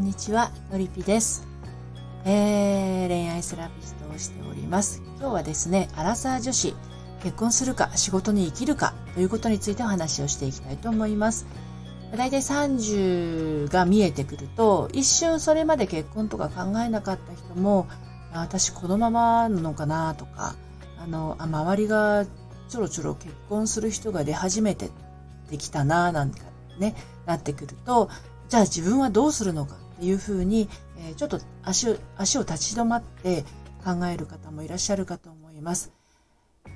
んにちは、のりぴです。えー、恋愛セラピストをしております。今日はですね、アラサー女子、結婚するか仕事に生きるかということについてお話をしていきたいと思います。だいたい30が見えてくると、一瞬それまで結婚とか考えなかった人も、私このままなのかなとか、あの、あ周りがちょろちょろ結婚する人が出始めてできたななんかね、なってくると、じゃあ自分はどうするのかっていうふうに、えー、ちょっと足を、足を立ち止まって考える方もいらっしゃるかと思います。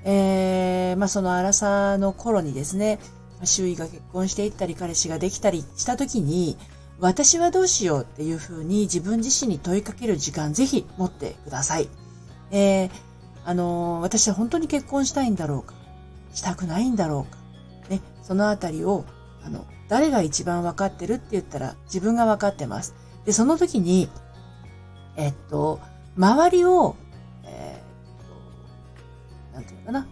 えー、まあその荒さの頃にですね、周囲が結婚していったり彼氏ができたりした時に、私はどうしようっていうふうに自分自身に問いかける時間ぜひ持ってください。えー、あのー、私は本当に結婚したいんだろうかしたくないんだろうかね、そのあたりをあの、誰が一番わかってるって言ったら自分がわかってます。で、その時に、えっと、周りを、えー、っと、なんていうのかな。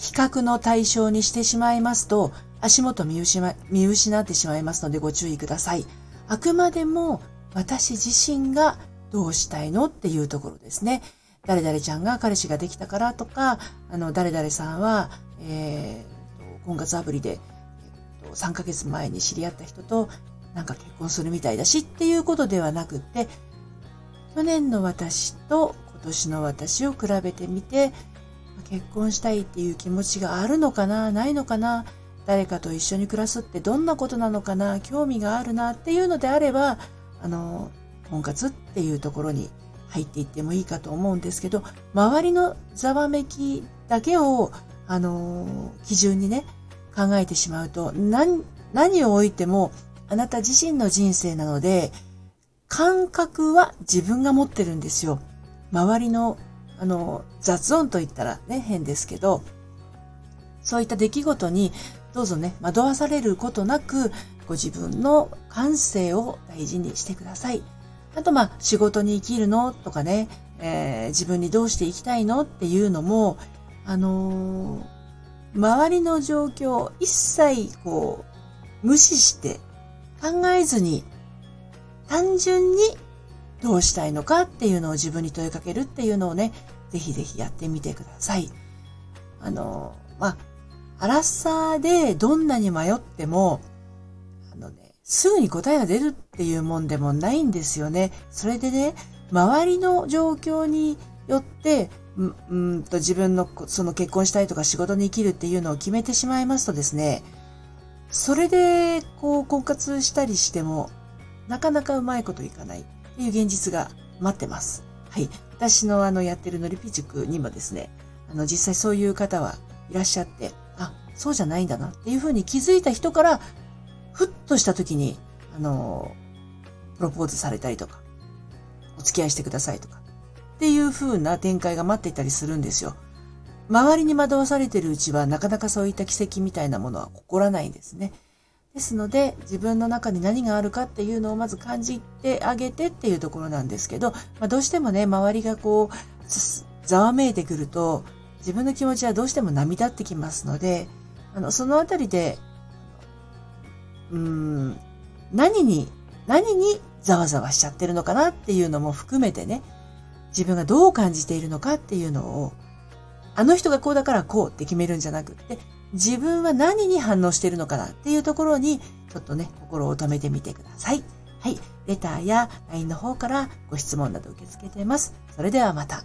比較の対象にしてしまいますと、足元見失見失ってしまいますのでご注意ください。あくまでも私自身がどうしたいのっていうところですね。誰々ちゃんが彼氏ができたからとか、あの、誰々さんは、えー、婚活アプリで3ヶ月前に知り合った人となんか結婚するみたいだしっていうことではなくて、去年の私と今年の私を比べてみて、結婚したいっていう気持ちがあるのかな、ないのかな、誰かと一緒に暮らすってどんなことなのかな、興味があるなっていうのであれば、あの、婚活っていうところに入っていってもいいかと思うんですけど、周りのざわめきだけを、あの、基準にね、考えてしまうと、何、何を置いてもあなた自身の人生なので、感覚は自分が持ってるんですよ。周りの、あの、雑音と言ったらね、変ですけど、そういった出来事にどうぞね、惑わされることなく、ご自分の感性を大事にしてください。あと、まあ、仕事に生きるのとかね、えー、自分にどうして生きたいのっていうのも、あのー、周りの状況を一切こう無視して考えずに単純にどうしたいのかっていうのを自分に問いかけるっていうのをね、ぜひぜひやってみてください。あの、まあ、アラサーでどんなに迷っても、あのね、すぐに答えが出るっていうもんでもないんですよね。それでね、周りの状況によってうんと自分のその結婚したいとか仕事に生きるっていうのを決めてしまいますとですね、それでこう婚活したりしてもなかなかうまいこといかないっていう現実が待ってます。はい。私のあのやってるのりぴ塾にもですね、あの実際そういう方はいらっしゃって、あ、そうじゃないんだなっていうふうに気づいた人から、ふっとした時に、あの、プロポーズされたりとか、お付き合いしてくださいとか、っていう風な展開が待っていたりするんですよ。周りに惑わされてるうちはなかなかそういった奇跡みたいなものは起こらないんですね。ですので自分の中に何があるかっていうのをまず感じてあげてっていうところなんですけど、まあ、どうしてもね、周りがこう、ざわめいてくると自分の気持ちはどうしても波立ってきますので、あの、そのあたりで、うん、何に、何にざわざわしちゃってるのかなっていうのも含めてね、自分がどう感じているのかっていうのを、あの人がこうだからこうって決めるんじゃなくって、自分は何に反応しているのかなっていうところに、ちょっとね、心を止めてみてください。はい。レターや LINE の方からご質問など受け付けてます。それではまた。